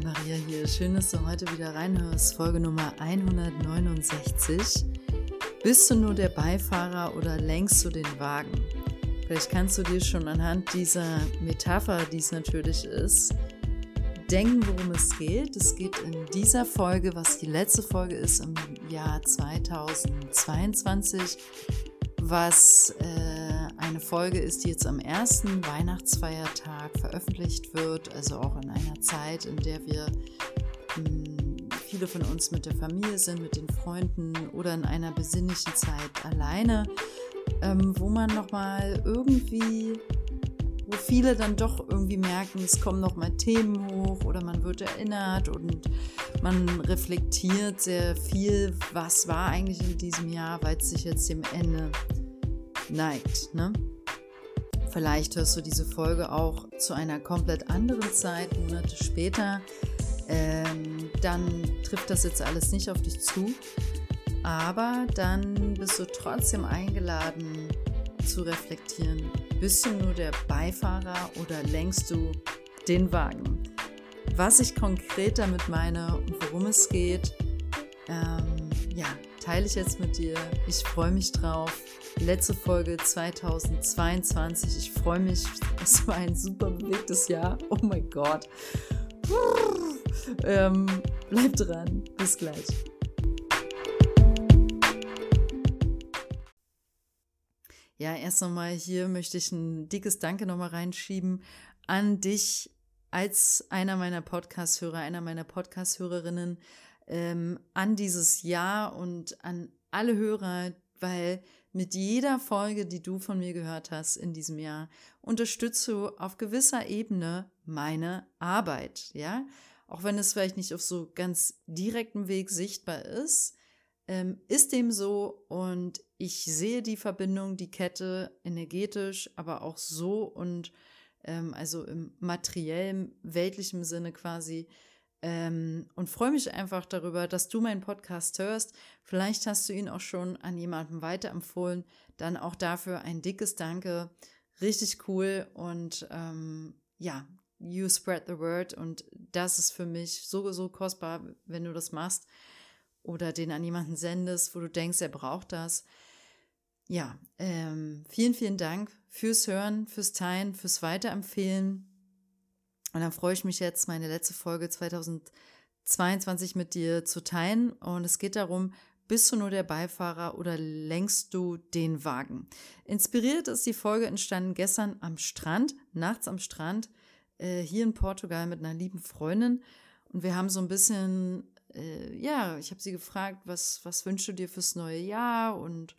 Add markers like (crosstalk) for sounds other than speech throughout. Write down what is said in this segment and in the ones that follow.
Maria hier. Schön, dass du heute wieder reinhörst. Folge Nummer 169. Bist du nur der Beifahrer oder lenkst du den Wagen? Vielleicht kannst du dir schon anhand dieser Metapher, die es natürlich ist, denken, worum es geht. Es geht in dieser Folge, was die letzte Folge ist im Jahr 2022, was äh, eine Folge ist, die jetzt am ersten Weihnachtsfeiertag veröffentlicht wird, also auch in einer Zeit, in der wir mh, hm, viele von uns mit der Familie sind, mit den Freunden oder in einer besinnlichen Zeit alleine, ähm, wo man nochmal irgendwie wo viele dann doch irgendwie merken, es kommen nochmal Themen hoch oder man wird erinnert und man reflektiert sehr viel, was war eigentlich in diesem Jahr, weil es sich jetzt dem Ende neigt. Ne? Vielleicht hörst du diese Folge auch zu einer komplett anderen Zeit, Monate später. Ähm, dann trifft das jetzt alles nicht auf dich zu. Aber dann bist du trotzdem eingeladen zu reflektieren. Bist du nur der Beifahrer oder lenkst du den Wagen? Was ich konkret damit meine und worum es geht, ähm, ja, teile ich jetzt mit dir. Ich freue mich drauf. Letzte Folge 2022. Ich freue mich. Es war ein super bewegtes Jahr. Oh mein Gott. Ähm, bleib dran. Bis gleich. Ja, erst nochmal hier möchte ich ein dickes Danke nochmal reinschieben an dich als einer meiner Podcast-Hörer, einer meiner Podcast-Hörerinnen ähm, an dieses Jahr und an alle Hörer, weil mit jeder Folge, die du von mir gehört hast in diesem Jahr, unterstützt du auf gewisser Ebene meine Arbeit, ja. Auch wenn es vielleicht nicht auf so ganz direktem Weg sichtbar ist, ähm, ist dem so und ich sehe die Verbindung, die Kette energetisch, aber auch so und ähm, also im materiellen, weltlichen Sinne quasi ähm, und freue mich einfach darüber, dass du meinen Podcast hörst. Vielleicht hast du ihn auch schon an jemanden weiterempfohlen. Dann auch dafür ein dickes Danke. Richtig cool und ähm, ja, you spread the word und das ist für mich so, so kostbar, wenn du das machst oder den an jemanden sendest, wo du denkst, er braucht das. Ja, ähm, vielen, vielen Dank fürs Hören, fürs Teilen, fürs Weiterempfehlen. Und dann freue ich mich jetzt, meine letzte Folge 2022 mit dir zu teilen. Und es geht darum, bist du nur der Beifahrer oder lenkst du den Wagen? Inspiriert ist die Folge entstanden gestern am Strand, nachts am Strand, äh, hier in Portugal mit einer lieben Freundin. Und wir haben so ein bisschen, äh, ja, ich habe sie gefragt, was, was wünschst du dir fürs neue Jahr und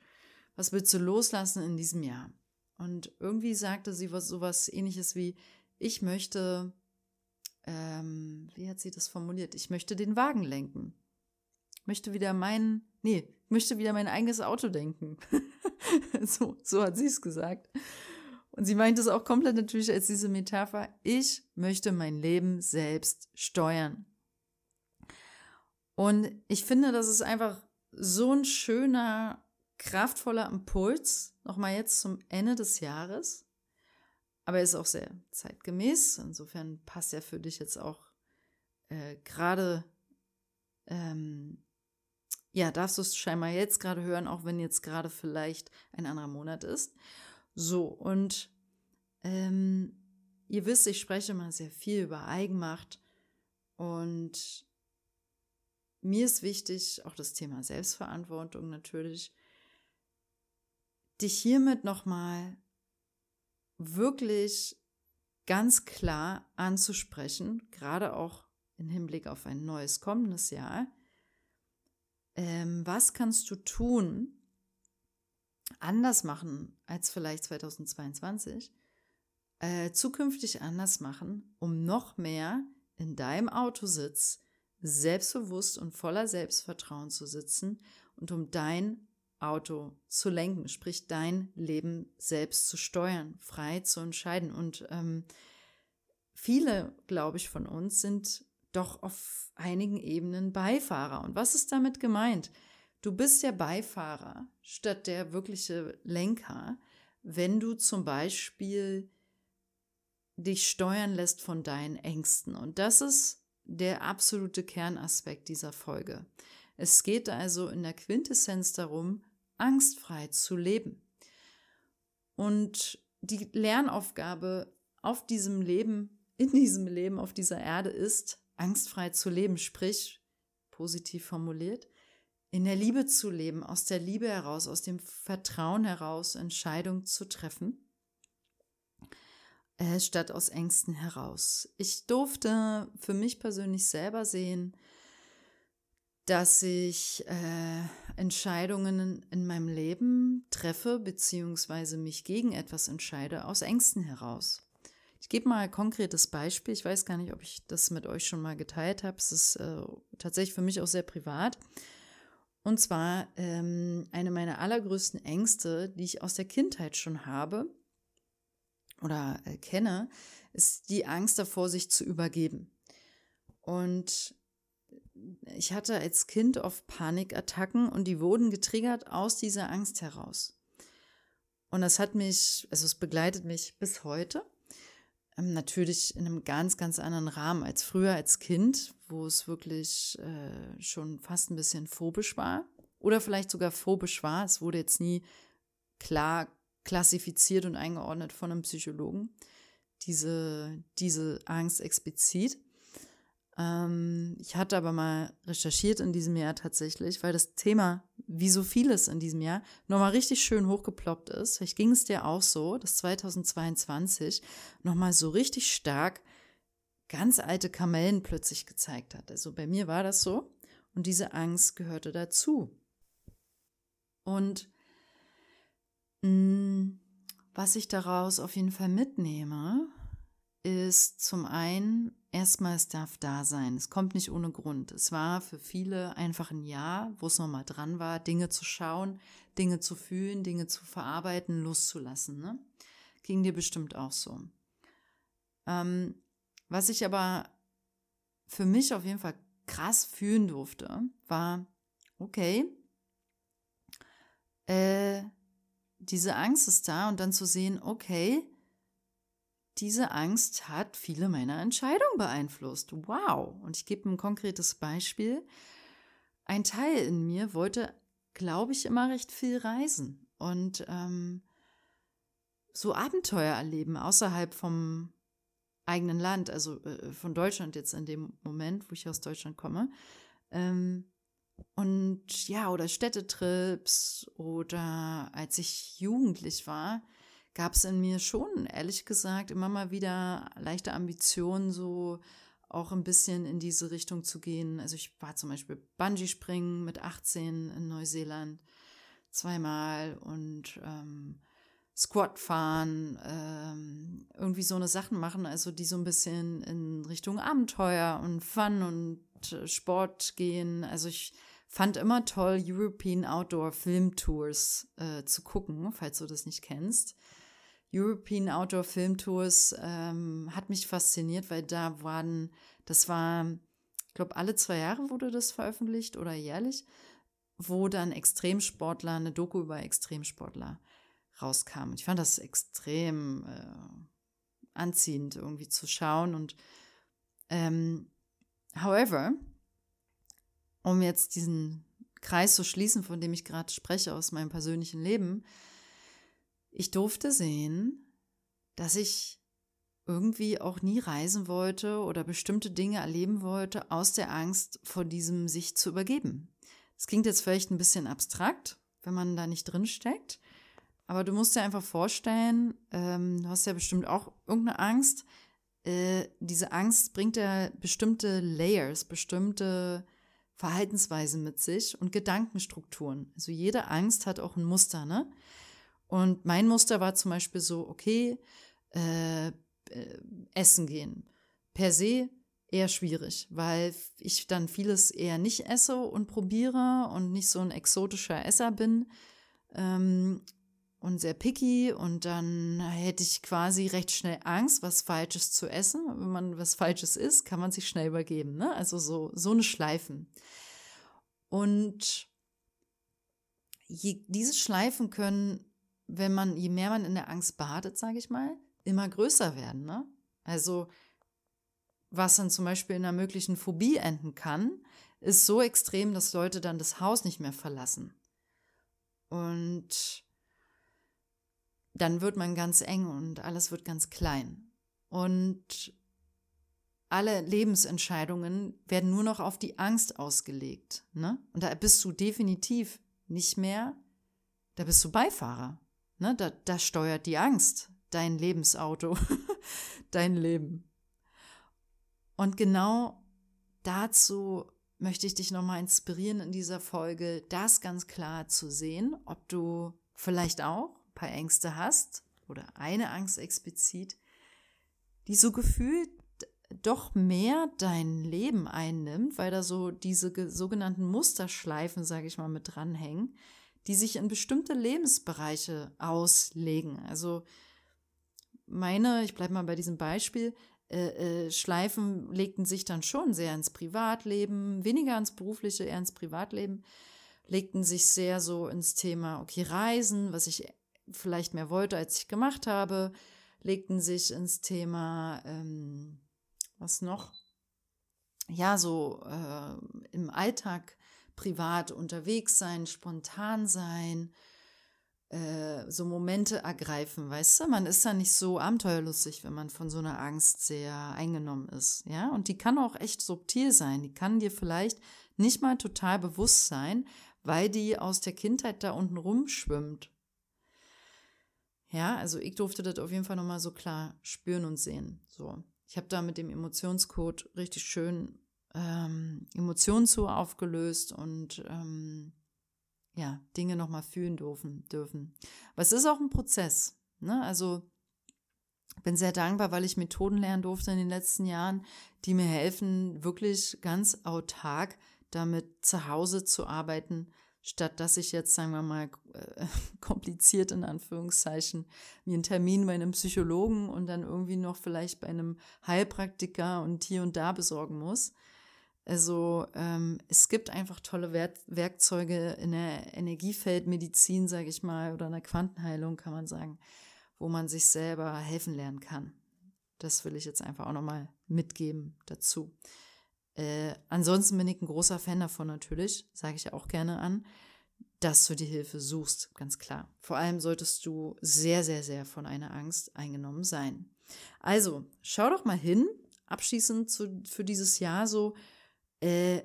was willst du loslassen in diesem Jahr? Und irgendwie sagte sie was sowas ähnliches wie, ich möchte ähm, wie hat sie das formuliert? Ich möchte den Wagen lenken. Möchte wieder mein, nee, möchte wieder mein eigenes Auto denken. (laughs) so, so hat sie es gesagt. Und sie meint es auch komplett natürlich als diese Metapher. Ich möchte mein Leben selbst steuern. Und ich finde, das ist einfach so ein schöner, kraftvoller Impuls, nochmal jetzt zum Ende des Jahres, aber er ist auch sehr zeitgemäß. Insofern passt er für dich jetzt auch äh, gerade, ähm, ja, darfst du es scheinbar jetzt gerade hören, auch wenn jetzt gerade vielleicht ein anderer Monat ist. So, und ähm, ihr wisst, ich spreche immer sehr viel über Eigenmacht und mir ist wichtig, auch das Thema Selbstverantwortung natürlich, dich hiermit nochmal wirklich ganz klar anzusprechen, gerade auch im Hinblick auf ein neues kommendes Jahr. Ähm, was kannst du tun, anders machen als vielleicht 2022, äh, zukünftig anders machen, um noch mehr in deinem Autositz selbstbewusst und voller Selbstvertrauen zu sitzen und um dein Auto zu lenken, sprich dein Leben selbst zu steuern, frei zu entscheiden. Und ähm, viele, glaube ich, von uns sind doch auf einigen Ebenen Beifahrer. Und was ist damit gemeint? Du bist der Beifahrer statt der wirkliche Lenker, wenn du zum Beispiel dich steuern lässt von deinen Ängsten. Und das ist der absolute Kernaspekt dieser Folge. Es geht also in der Quintessenz darum, angstfrei zu leben. Und die Lernaufgabe auf diesem Leben, in diesem Leben, auf dieser Erde ist, angstfrei zu leben, sprich, positiv formuliert, in der Liebe zu leben, aus der Liebe heraus, aus dem Vertrauen heraus Entscheidungen zu treffen, äh, statt aus Ängsten heraus. Ich durfte für mich persönlich selber sehen, dass ich äh, Entscheidungen in meinem Leben treffe, beziehungsweise mich gegen etwas entscheide, aus Ängsten heraus. Ich gebe mal ein konkretes Beispiel. Ich weiß gar nicht, ob ich das mit euch schon mal geteilt habe. Es ist äh, tatsächlich für mich auch sehr privat. Und zwar ähm, eine meiner allergrößten Ängste, die ich aus der Kindheit schon habe oder äh, kenne, ist die Angst davor, sich zu übergeben. Und ich hatte als Kind oft Panikattacken und die wurden getriggert aus dieser Angst heraus. Und das hat mich, also es begleitet mich bis heute. Ähm, natürlich in einem ganz, ganz anderen Rahmen als früher als Kind, wo es wirklich äh, schon fast ein bisschen phobisch war. Oder vielleicht sogar phobisch war. Es wurde jetzt nie klar klassifiziert und eingeordnet von einem Psychologen. Diese, diese Angst explizit. Ähm, ich hatte aber mal recherchiert in diesem Jahr tatsächlich, weil das Thema, wie so vieles in diesem Jahr, nochmal richtig schön hochgeploppt ist. Vielleicht ging es dir auch so, dass 2022 nochmal so richtig stark ganz alte Kamellen plötzlich gezeigt hat. Also bei mir war das so und diese Angst gehörte dazu. Und mh, mm, was ich daraus auf jeden Fall mitnehme, ist zum einen erstmal, es darf da sein. Es kommt nicht ohne Grund. Es war für viele einfach ein Jahr, wo es nochmal dran war, Dinge zu schauen, Dinge zu fühlen, Dinge zu verarbeiten, loszulassen. Ne? Ging dir bestimmt auch so. Ähm, was ich aber für mich auf jeden Fall krass fühlen durfte, war, okay, äh, diese Angst ist da und dann zu sehen, okay, diese Angst hat viele meiner Entscheidungen beeinflusst. Wow. Und ich gebe ein konkretes Beispiel. Ein Teil in mir wollte, glaube ich, immer recht viel reisen und ähm, so Abenteuer erleben außerhalb vom eigenen Land, also äh, von Deutschland jetzt in dem Moment, wo ich aus Deutschland komme. Ähm, und ja, oder Städtetrips oder als ich jugendlich war, gab es in mir schon, ehrlich gesagt, immer mal wieder leichte Ambitionen, so auch ein bisschen in diese Richtung zu gehen. Also ich war zum Beispiel Bungee-Springen mit 18 in Neuseeland zweimal und ähm, Squat fahren, ähm, irgendwie so eine Sachen machen, also die so ein bisschen in Richtung Abenteuer und Fun und äh, Sport gehen. Also ich fand immer toll, European Outdoor Film Tours äh, zu gucken, falls du das nicht kennst. European Outdoor Film Tours ähm, hat mich fasziniert, weil da waren, das war, ich glaube, alle zwei Jahre wurde das veröffentlicht oder jährlich, wo dann Extremsportler, eine Doku über Extremsportler rauskam. Ich fand das extrem äh, anziehend irgendwie zu schauen und ähm, however, um jetzt diesen Kreis zu schließen, von dem ich gerade spreche aus meinem persönlichen Leben, ich durfte sehen, dass ich irgendwie auch nie reisen wollte oder bestimmte Dinge erleben wollte aus der Angst vor diesem sich zu übergeben. Das klingt jetzt vielleicht ein bisschen abstrakt, wenn man da nicht drin steckt, aber du musst dir einfach vorstellen, ähm, du hast ja bestimmt auch irgendeine Angst. Äh, diese Angst bringt ja bestimmte Layers, bestimmte Verhaltensweisen mit sich und Gedankenstrukturen. Also jede Angst hat auch ein Muster, ne? Und mein Muster war zum Beispiel so, okay, äh, äh, essen gehen. Per se eher schwierig, weil ich dann vieles eher nicht esse und probiere und nicht so ein exotischer Esser bin ähm, und sehr picky und dann hätte ich quasi recht schnell Angst, was Falsches zu essen. Wenn man was Falsches isst, kann man sich schnell übergeben. Ne? Also so, so eine Schleifen. Und je, diese Schleifen können wenn man, je mehr man in der Angst badet, sage ich mal, immer größer werden. Ne? Also was dann zum Beispiel in einer möglichen Phobie enden kann, ist so extrem, dass Leute dann das Haus nicht mehr verlassen. Und dann wird man ganz eng und alles wird ganz klein. Und alle Lebensentscheidungen werden nur noch auf die Angst ausgelegt. Ne? Und da bist du definitiv nicht mehr, da bist du Beifahrer. Ne? Da, da steuert die Angst dein Lebensauto, (laughs) dein Leben. Und genau dazu möchte ich dich nochmal inspirieren in dieser Folge, das ganz klar zu sehen, ob du vielleicht auch ein paar Ängste hast oder eine Angst explizit, die so gefühlt doch mehr dein Leben einnimmt, weil da so diese sogenannten Musterschleifen, sage ich mal, mit dranhängen, die sich in bestimmte Lebensbereiche auslegen. Also meine, ich bleibe mal bei diesem Beispiel, äh, äh, Schleifen legten sich dann schon sehr ins Privatleben, weniger ins berufliche, eher ins Privatleben, legten sich sehr so ins Thema, okay, Reisen, was ich vielleicht mehr wollte, als ich gemacht habe, legten sich ins Thema, ähm, was noch? Ja, so äh, im Alltag privat unterwegs sein, spontan sein, äh, so Momente ergreifen, weißt du? Man ist da nicht so abenteuerlustig, wenn man von so einer Angst sehr eingenommen ist, ja? Und die kann auch echt subtil sein. Die kann dir vielleicht nicht mal total bewusst sein, weil die aus der Kindheit da unten rumschwimmt. Ja, also ich durfte das auf jeden Fall nochmal so klar spüren und sehen. So. Ich habe da mit dem Emotionscode richtig schön ähm, Emotionen zu aufgelöst und ähm, ja, Dinge nochmal fühlen dürfen, dürfen. Aber es ist auch ein Prozess. Ne? Also bin sehr dankbar, weil ich Methoden lernen durfte in den letzten Jahren, die mir helfen, wirklich ganz autark damit zu Hause zu arbeiten, statt dass ich jetzt, sagen wir mal, äh, (laughs) kompliziert in Anführungszeichen, mir einen Termin bei einem Psychologen und dann irgendwie noch vielleicht bei einem Heilpraktiker und hier und da besorgen muss. Also ähm, es gibt einfach tolle Werk Werkzeuge in der Energiefeldmedizin, sage ich mal, oder in der Quantenheilung, kann man sagen, wo man sich selber helfen lernen kann. Das will ich jetzt einfach auch nochmal mitgeben dazu. Äh, ansonsten bin ich ein großer Fan davon natürlich, sage ich auch gerne an, dass du die Hilfe suchst, ganz klar. Vor allem solltest du sehr, sehr, sehr von einer Angst eingenommen sein. Also, schau doch mal hin, abschließend zu, für dieses Jahr so, äh,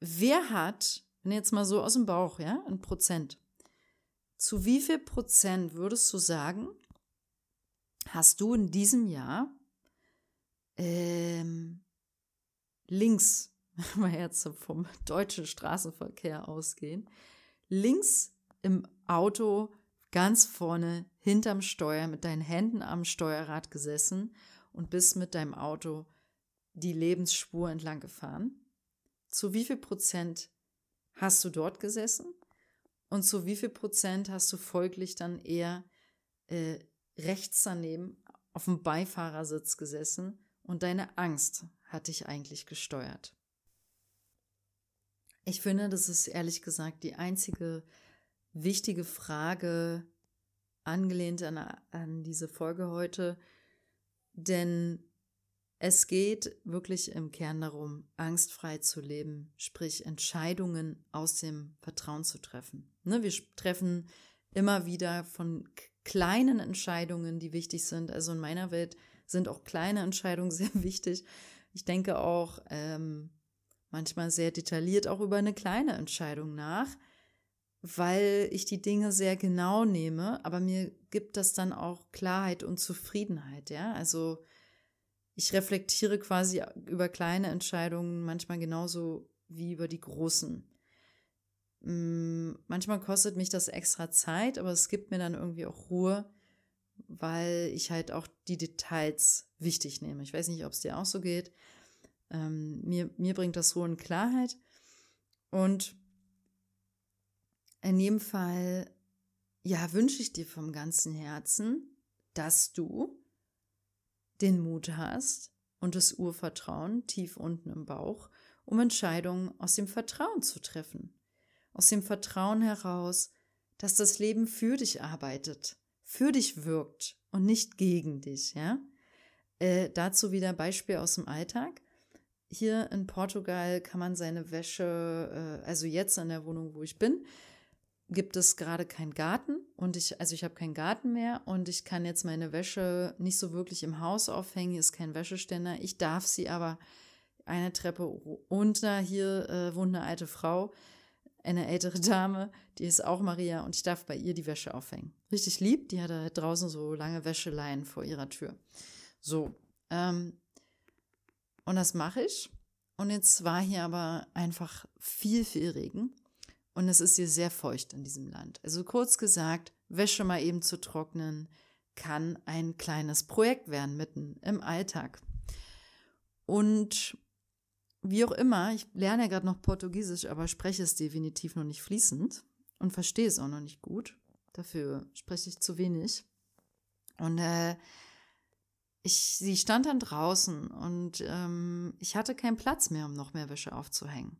wer hat, wenn jetzt mal so aus dem Bauch, ja, ein Prozent, zu wie viel Prozent würdest du sagen, hast du in diesem Jahr ähm, links, (laughs) wenn wir jetzt vom deutschen Straßenverkehr ausgehen, links im Auto ganz vorne hinterm Steuer mit deinen Händen am Steuerrad gesessen und bist mit deinem Auto die Lebensspur entlang gefahren? Zu wie viel Prozent hast du dort gesessen? Und zu wie viel Prozent hast du folglich dann eher äh, rechts daneben auf dem Beifahrersitz gesessen und deine Angst hat dich eigentlich gesteuert? Ich finde, das ist ehrlich gesagt die einzige wichtige Frage, angelehnt an, an diese Folge heute, denn es geht wirklich im Kern darum, angstfrei zu leben, sprich Entscheidungen aus dem Vertrauen zu treffen. Ne, wir treffen immer wieder von kleinen Entscheidungen, die wichtig sind. Also in meiner Welt sind auch kleine Entscheidungen (laughs) sehr wichtig. Ich denke auch ähm, manchmal sehr detailliert auch über eine kleine Entscheidung nach, weil ich die Dinge sehr genau nehme, aber mir gibt das dann auch Klarheit und Zufriedenheit. Ja, also ich reflektiere quasi über kleine Entscheidungen manchmal genauso wie über die großen. Mm, manchmal kostet mich das extra Zeit, aber es gibt mir dann irgendwie auch Ruhe, weil ich halt auch die Details wichtig nehme. Ich weiß nicht, ob es dir auch so geht. Ähm, mir, mir bringt das Ruhe und Klarheit. Und in jedem Fall, ja, wünsche ich dir vom ganzen Herzen, dass du den Mut hast und das Urvertrauen tief unten im Bauch, um Entscheidungen aus dem Vertrauen zu treffen. Aus dem Vertrauen heraus, dass das Leben für dich arbeitet, für dich wirkt und nicht gegen dich, ja? Äh, dazu wieder Beispiel aus dem Alltag. Hier in Portugal kann man seine Wäsche, äh, also jetzt in der Wohnung, wo ich bin, gibt es gerade keinen Garten und ich, also ich habe keinen Garten mehr und ich kann jetzt meine Wäsche nicht so wirklich im Haus aufhängen, hier ist kein Wäscheständer. Ich darf sie aber eine Treppe unter, hier äh, wohnt eine alte Frau, eine ältere Dame, die ist auch Maria und ich darf bei ihr die Wäsche aufhängen. Richtig lieb, die hat da draußen so lange Wäscheleien vor ihrer Tür. So, ähm, und das mache ich. Und jetzt war hier aber einfach viel, viel Regen. Und es ist hier sehr feucht in diesem Land. Also kurz gesagt, Wäsche mal eben zu trocknen, kann ein kleines Projekt werden mitten im Alltag. Und wie auch immer, ich lerne ja gerade noch Portugiesisch, aber spreche es definitiv noch nicht fließend und verstehe es auch noch nicht gut. Dafür spreche ich zu wenig. Und äh, ich, sie stand dann draußen und ähm, ich hatte keinen Platz mehr, um noch mehr Wäsche aufzuhängen.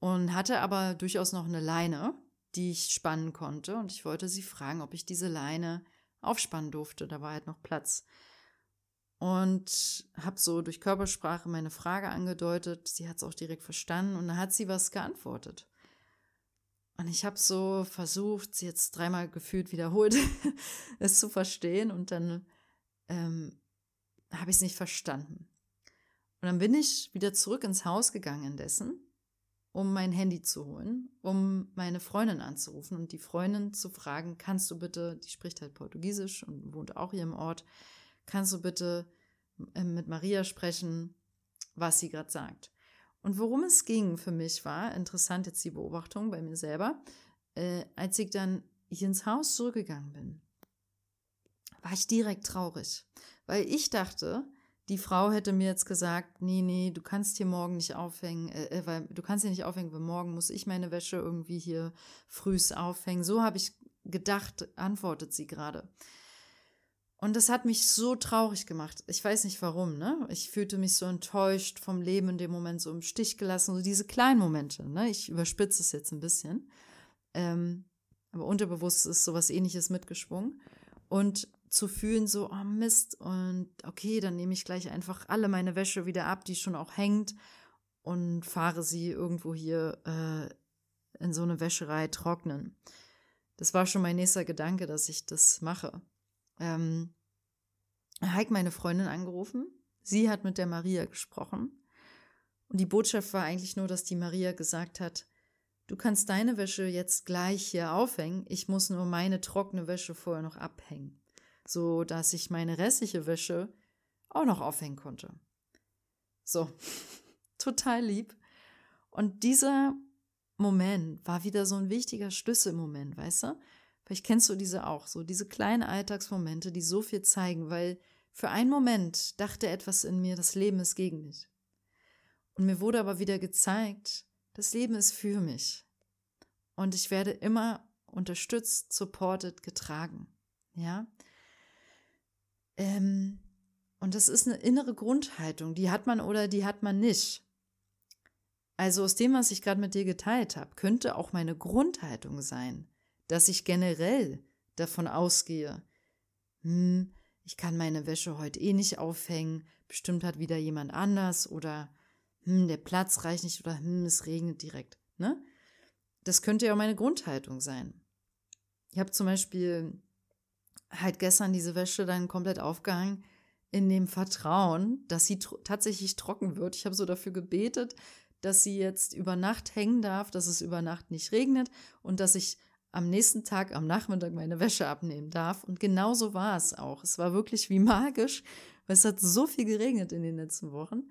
Und hatte aber durchaus noch eine Leine, die ich spannen konnte. Und ich wollte sie fragen, ob ich diese Leine aufspannen durfte. Da war halt noch Platz und habe so durch Körpersprache meine Frage angedeutet. Sie hat es auch direkt verstanden und dann hat sie was geantwortet. Und ich habe so versucht, sie jetzt dreimal gefühlt wiederholt, (laughs) es zu verstehen und dann ähm, habe ich es nicht verstanden. Und dann bin ich wieder zurück ins Haus gegangen indessen, um mein Handy zu holen, um meine Freundin anzurufen und die Freundin zu fragen, kannst du bitte, die spricht halt Portugiesisch und wohnt auch hier im Ort, kannst du bitte ähm, mit Maria sprechen, was sie gerade sagt. Und worum es ging für mich war, interessant jetzt die Beobachtung bei mir selber, äh, als ich dann hier ins Haus zurückgegangen bin, war ich direkt traurig, weil ich dachte, die Frau hätte mir jetzt gesagt, nee, nee, du kannst hier morgen nicht aufhängen, äh, äh weil du kannst hier nicht aufhängen, weil morgen muss ich meine Wäsche irgendwie hier frühs aufhängen. So habe ich gedacht, antwortet sie gerade. Und das hat mich so traurig gemacht. Ich weiß nicht warum, ne? Ich fühlte mich so enttäuscht vom Leben in dem Moment, so im Stich gelassen, so diese kleinen Momente, ne? Ich überspitze es jetzt ein bisschen. Ähm, aber unterbewusst ist sowas ähnliches mitgeschwungen. Und zu fühlen, so, oh Mist, und okay, dann nehme ich gleich einfach alle meine Wäsche wieder ab, die schon auch hängt, und fahre sie irgendwo hier äh, in so eine Wäscherei trocknen. Das war schon mein nächster Gedanke, dass ich das mache ähm, Heik meine Freundin angerufen. Sie hat mit der Maria gesprochen. Und die Botschaft war eigentlich nur, dass die Maria gesagt hat, du kannst deine Wäsche jetzt gleich hier aufhängen, ich muss nur meine trockene Wäsche vorher noch abhängen, so dass ich meine restliche Wäsche auch noch aufhängen konnte. So, (laughs) total lieb. Und dieser Moment war wieder so ein wichtiger Schlüsselmoment, weißt du? Vielleicht kennst du diese auch, so diese kleinen Alltagsmomente, die so viel zeigen, weil für einen Moment dachte etwas in mir, das Leben ist gegen mich. Und mir wurde aber wieder gezeigt, das Leben ist für mich. Und ich werde immer unterstützt, supported, getragen. Ja. Ähm, und das ist eine innere Grundhaltung, die hat man oder die hat man nicht. Also aus dem, was ich gerade mit dir geteilt habe, könnte auch meine Grundhaltung sein dass ich generell davon ausgehe, hm, ich kann meine Wäsche heute eh nicht aufhängen, bestimmt hat wieder jemand anders oder hm, der Platz reicht nicht oder hm, es regnet direkt. Ne? Das könnte ja auch meine Grundhaltung sein. Ich habe zum Beispiel halt gestern diese Wäsche dann komplett aufgehangen in dem Vertrauen, dass sie tr tatsächlich trocken wird. Ich habe so dafür gebetet, dass sie jetzt über Nacht hängen darf, dass es über Nacht nicht regnet und dass ich am nächsten Tag am Nachmittag meine Wäsche abnehmen darf. Und genau so war es auch. Es war wirklich wie magisch, weil es hat so viel geregnet in den letzten Wochen.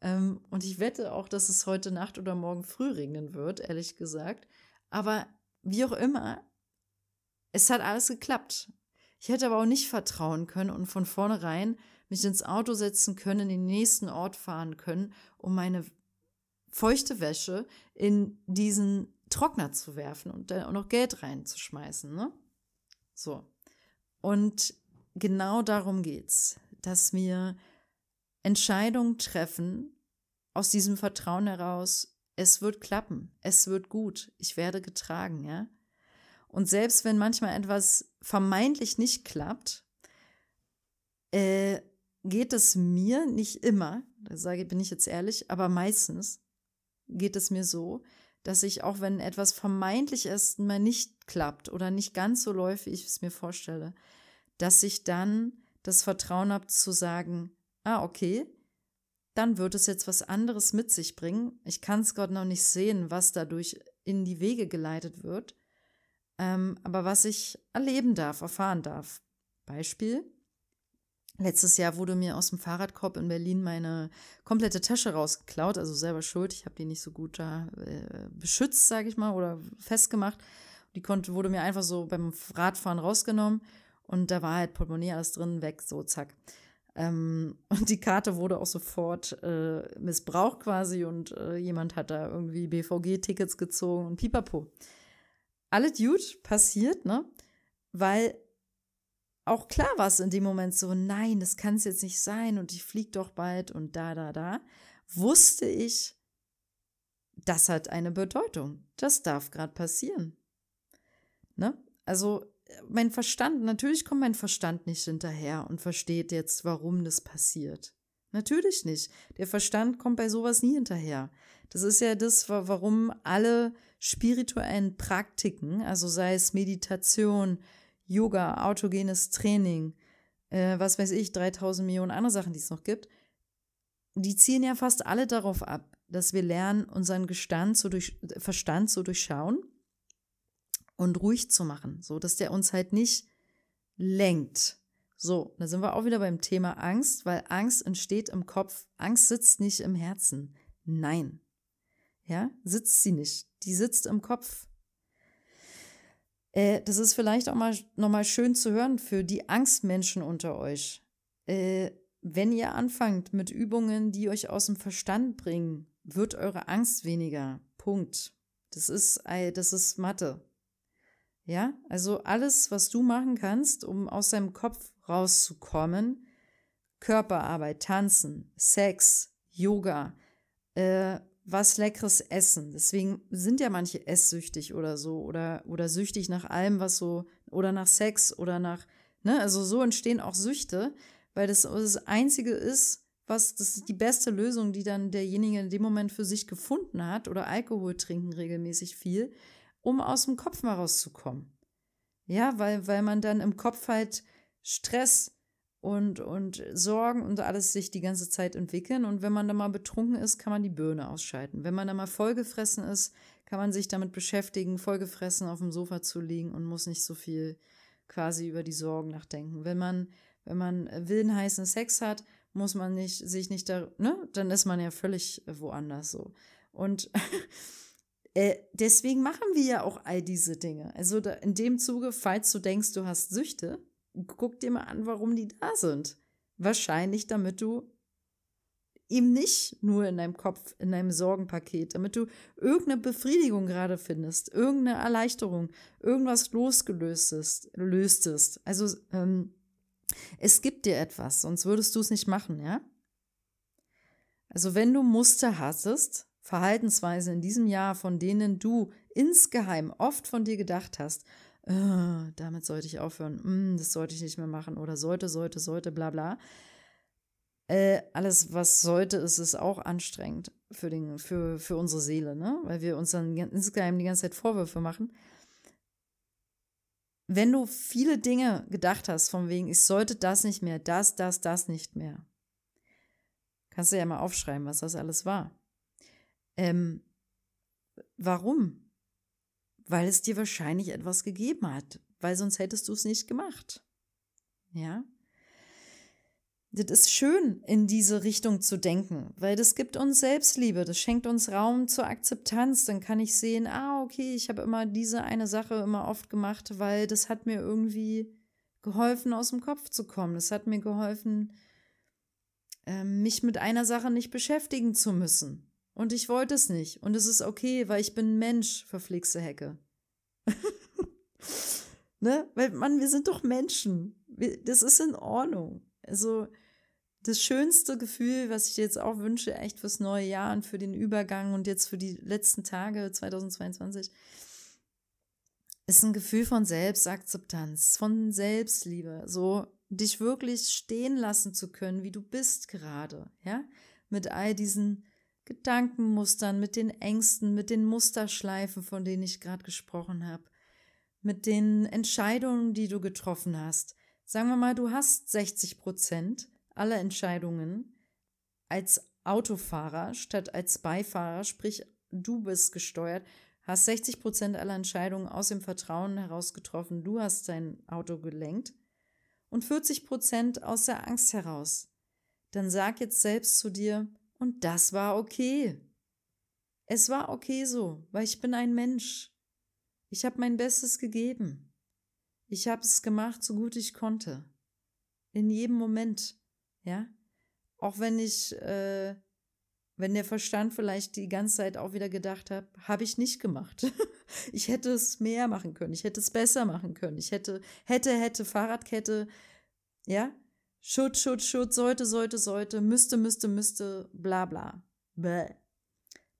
Ähm, und ich wette auch, dass es heute Nacht oder morgen früh regnen wird, ehrlich gesagt. Aber wie auch immer, es hat alles geklappt. Ich hätte aber auch nicht vertrauen können und von vornherein mich ins Auto setzen können, in den nächsten Ort fahren können, um meine feuchte Wäsche in diesen Trockner zu werfen und da auch noch Geld reinzuschmeißen. Ne? So. Und genau darum geht's, dass wir Entscheidungen treffen aus diesem Vertrauen heraus, es wird klappen, es wird gut, ich werde getragen, ja. Und selbst wenn manchmal etwas vermeintlich nicht klappt, äh, geht es mir nicht immer, da sage bin ich jetzt ehrlich, aber meistens geht es mir so, dass ich auch wenn etwas vermeintlich erst mal nicht klappt oder nicht ganz so läuft, wie ich es mir vorstelle, dass ich dann das Vertrauen habe zu sagen, ah, okay, dann wird es jetzt was anderes mit sich bringen. Ich kann es Gott noch nicht sehen, was dadurch in die Wege geleitet wird, ähm, aber was ich erleben darf, erfahren darf. Beispiel. Letztes Jahr wurde mir aus dem Fahrradkorb in Berlin meine komplette Tasche rausgeklaut, also selber schuld. Ich habe die nicht so gut da äh, beschützt, sage ich mal, oder festgemacht. Die konnte, wurde mir einfach so beim Radfahren rausgenommen und da war halt Portemonnaie alles drin, weg, so zack. Ähm, (laughs) und die Karte wurde auch sofort äh, missbraucht quasi und äh, jemand hat da irgendwie BVG-Tickets gezogen und pipapo. Alles gut passiert, ne? Weil auch klar war es in dem Moment so, nein, das kann es jetzt nicht sein und ich fliege doch bald und da, da, da. Wusste ich, das hat eine Bedeutung. Das darf gerade passieren. Ne? Also mein Verstand, natürlich kommt mein Verstand nicht hinterher und versteht jetzt, warum das passiert. Natürlich nicht. Der Verstand kommt bei sowas nie hinterher. Das ist ja das, warum alle spirituellen Praktiken, also sei es Meditation, Yoga, autogenes Training, äh, was weiß ich, 3000 Millionen andere Sachen, die es noch gibt, die ziehen ja fast alle darauf ab, dass wir lernen, unseren Gestand zu durch, Verstand zu durchschauen und ruhig zu machen, so dass der uns halt nicht lenkt. So, da sind wir auch wieder beim Thema Angst, weil Angst entsteht im Kopf. Angst sitzt nicht im Herzen. Nein. Ja, sitzt sie nicht. Die sitzt im Kopf. Äh, das ist vielleicht auch mal nochmal schön zu hören für die Angstmenschen unter euch. Äh, wenn ihr anfangt mit Übungen, die euch aus dem Verstand bringen, wird eure Angst weniger. Punkt. Das ist, das ist Mathe. Ja, also alles, was du machen kannst, um aus deinem Kopf rauszukommen, Körperarbeit, Tanzen, Sex, Yoga, äh, was leckeres Essen. Deswegen sind ja manche esssüchtig oder so oder, oder süchtig nach allem, was so, oder nach Sex oder nach, ne, also so entstehen auch Süchte, weil das das Einzige ist, was, das ist die beste Lösung, die dann derjenige in dem Moment für sich gefunden hat oder Alkohol trinken regelmäßig viel, um aus dem Kopf mal rauszukommen. Ja, weil, weil man dann im Kopf halt Stress und, und Sorgen und alles sich die ganze Zeit entwickeln. Und wenn man dann mal betrunken ist, kann man die Birne ausschalten. Wenn man dann mal vollgefressen ist, kann man sich damit beschäftigen, vollgefressen auf dem Sofa zu liegen und muss nicht so viel quasi über die Sorgen nachdenken. Wenn man, wenn man wilden heißen Sex hat, muss man nicht, sich nicht da, ne, dann ist man ja völlig woanders so. Und (laughs) Äh, deswegen machen wir ja auch all diese Dinge. Also da, in dem Zuge, falls du denkst, du hast Süchte, guck dir mal an, warum die da sind. Wahrscheinlich, damit du eben nicht nur in deinem Kopf, in deinem Sorgenpaket, damit du irgendeine Befriedigung gerade findest, irgendeine Erleichterung, irgendwas losgelöstest, löstest. Also ähm, es gibt dir etwas, sonst würdest du es nicht machen, ja? Also wenn du Muster hattest, Verhaltensweisen in diesem Jahr, von denen du insgeheim oft von dir gedacht hast, äh, damit sollte ich aufhören, mm, das sollte ich nicht mehr machen oder sollte, sollte, sollte, bla bla. Äh, alles, was sollte, ist es auch anstrengend für, den, für, für unsere Seele, ne? weil wir uns dann insgeheim die ganze Zeit Vorwürfe machen. Wenn du viele Dinge gedacht hast, von wegen, ich sollte das nicht mehr, das, das, das nicht mehr, kannst du ja mal aufschreiben, was das alles war. Ähm, warum? Weil es dir wahrscheinlich etwas gegeben hat, weil sonst hättest du es nicht gemacht. Ja? Das ist schön, in diese Richtung zu denken, weil das gibt uns Selbstliebe, das schenkt uns Raum zur Akzeptanz. Dann kann ich sehen, ah, okay, ich habe immer diese eine Sache immer oft gemacht, weil das hat mir irgendwie geholfen, aus dem Kopf zu kommen. Das hat mir geholfen, ähm, mich mit einer Sache nicht beschäftigen zu müssen. Und ich wollte es nicht. Und es ist okay, weil ich bin Mensch, verflixte Hecke. (laughs) ne? Weil, Mann, wir sind doch Menschen. Das ist in Ordnung. Also, das schönste Gefühl, was ich dir jetzt auch wünsche, echt fürs neue Jahr und für den Übergang und jetzt für die letzten Tage 2022, ist ein Gefühl von Selbstakzeptanz, von Selbstliebe. So, dich wirklich stehen lassen zu können, wie du bist gerade, ja, mit all diesen Gedankenmustern, mit den Ängsten, mit den Musterschleifen, von denen ich gerade gesprochen habe, mit den Entscheidungen, die du getroffen hast. Sagen wir mal, du hast 60 Prozent aller Entscheidungen als Autofahrer statt als Beifahrer, sprich, du bist gesteuert, hast 60 Prozent aller Entscheidungen aus dem Vertrauen heraus getroffen, du hast dein Auto gelenkt und 40 Prozent aus der Angst heraus. Dann sag jetzt selbst zu dir, und das war okay. Es war okay so, weil ich bin ein Mensch. Ich habe mein Bestes gegeben. Ich habe es gemacht, so gut ich konnte. In jedem Moment, ja. Auch wenn ich, äh, wenn der Verstand vielleicht die ganze Zeit auch wieder gedacht hat, habe ich nicht gemacht. (laughs) ich hätte es mehr machen können. Ich hätte es besser machen können. Ich hätte, hätte, hätte, Fahrradkette, ja. Schut, Schut, Schut, sollte, sollte, sollte, müsste, müsste, müsste, bla bla. Bäh.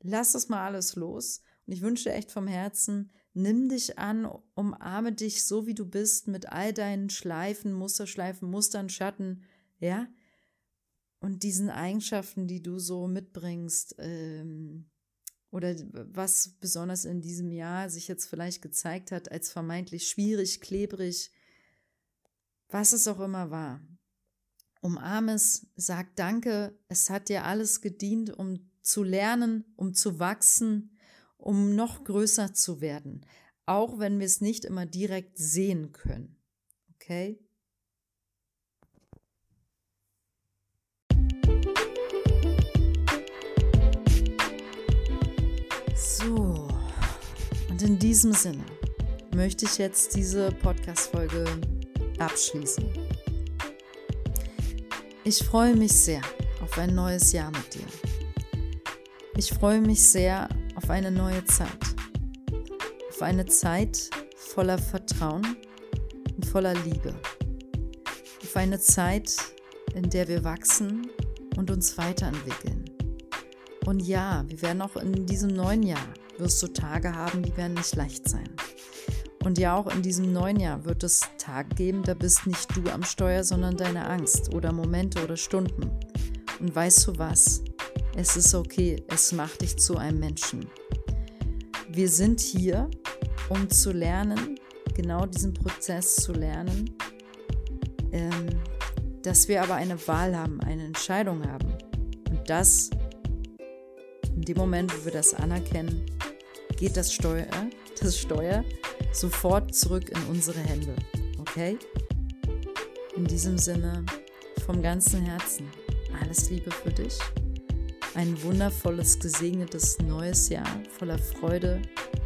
Lass das mal alles los. Und ich wünsche dir echt vom Herzen, nimm dich an, umarme dich so, wie du bist, mit all deinen Schleifen, Musterschleifen, Mustern, Schatten, ja? Und diesen Eigenschaften, die du so mitbringst, ähm, oder was besonders in diesem Jahr sich jetzt vielleicht gezeigt hat als vermeintlich schwierig, klebrig, was es auch immer war. Umarme es, sag Danke, es hat dir alles gedient, um zu lernen, um zu wachsen, um noch größer zu werden, auch wenn wir es nicht immer direkt sehen können. Okay? So, und in diesem Sinne möchte ich jetzt diese Podcast-Folge abschließen. Ich freue mich sehr auf ein neues Jahr mit dir. Ich freue mich sehr auf eine neue Zeit. Auf eine Zeit voller Vertrauen und voller Liebe. Auf eine Zeit, in der wir wachsen und uns weiterentwickeln. Und ja, wir werden auch in diesem neuen Jahr, wirst du Tage haben, die werden nicht leicht sein. Und ja, auch in diesem neuen Jahr wird es Tage geben, da bist nicht du am Steuer, sondern deine Angst oder Momente oder Stunden. Und weißt du was? Es ist okay, es macht dich zu einem Menschen. Wir sind hier, um zu lernen, genau diesen Prozess zu lernen, ähm, dass wir aber eine Wahl haben, eine Entscheidung haben. Und das, in dem Moment, wo wir das anerkennen, geht das Steuer, das Steuer sofort zurück in unsere Hände. Okay? In diesem Sinne, vom ganzen Herzen, alles Liebe für dich. Ein wundervolles, gesegnetes neues Jahr voller Freude,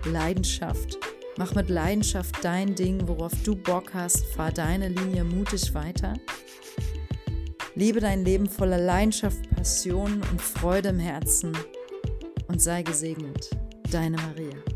Leidenschaft. Mach mit Leidenschaft dein Ding, worauf du Bock hast. Fahr deine Linie mutig weiter. Lebe dein Leben voller Leidenschaft, Passion und Freude im Herzen und sei gesegnet. Deine Maria.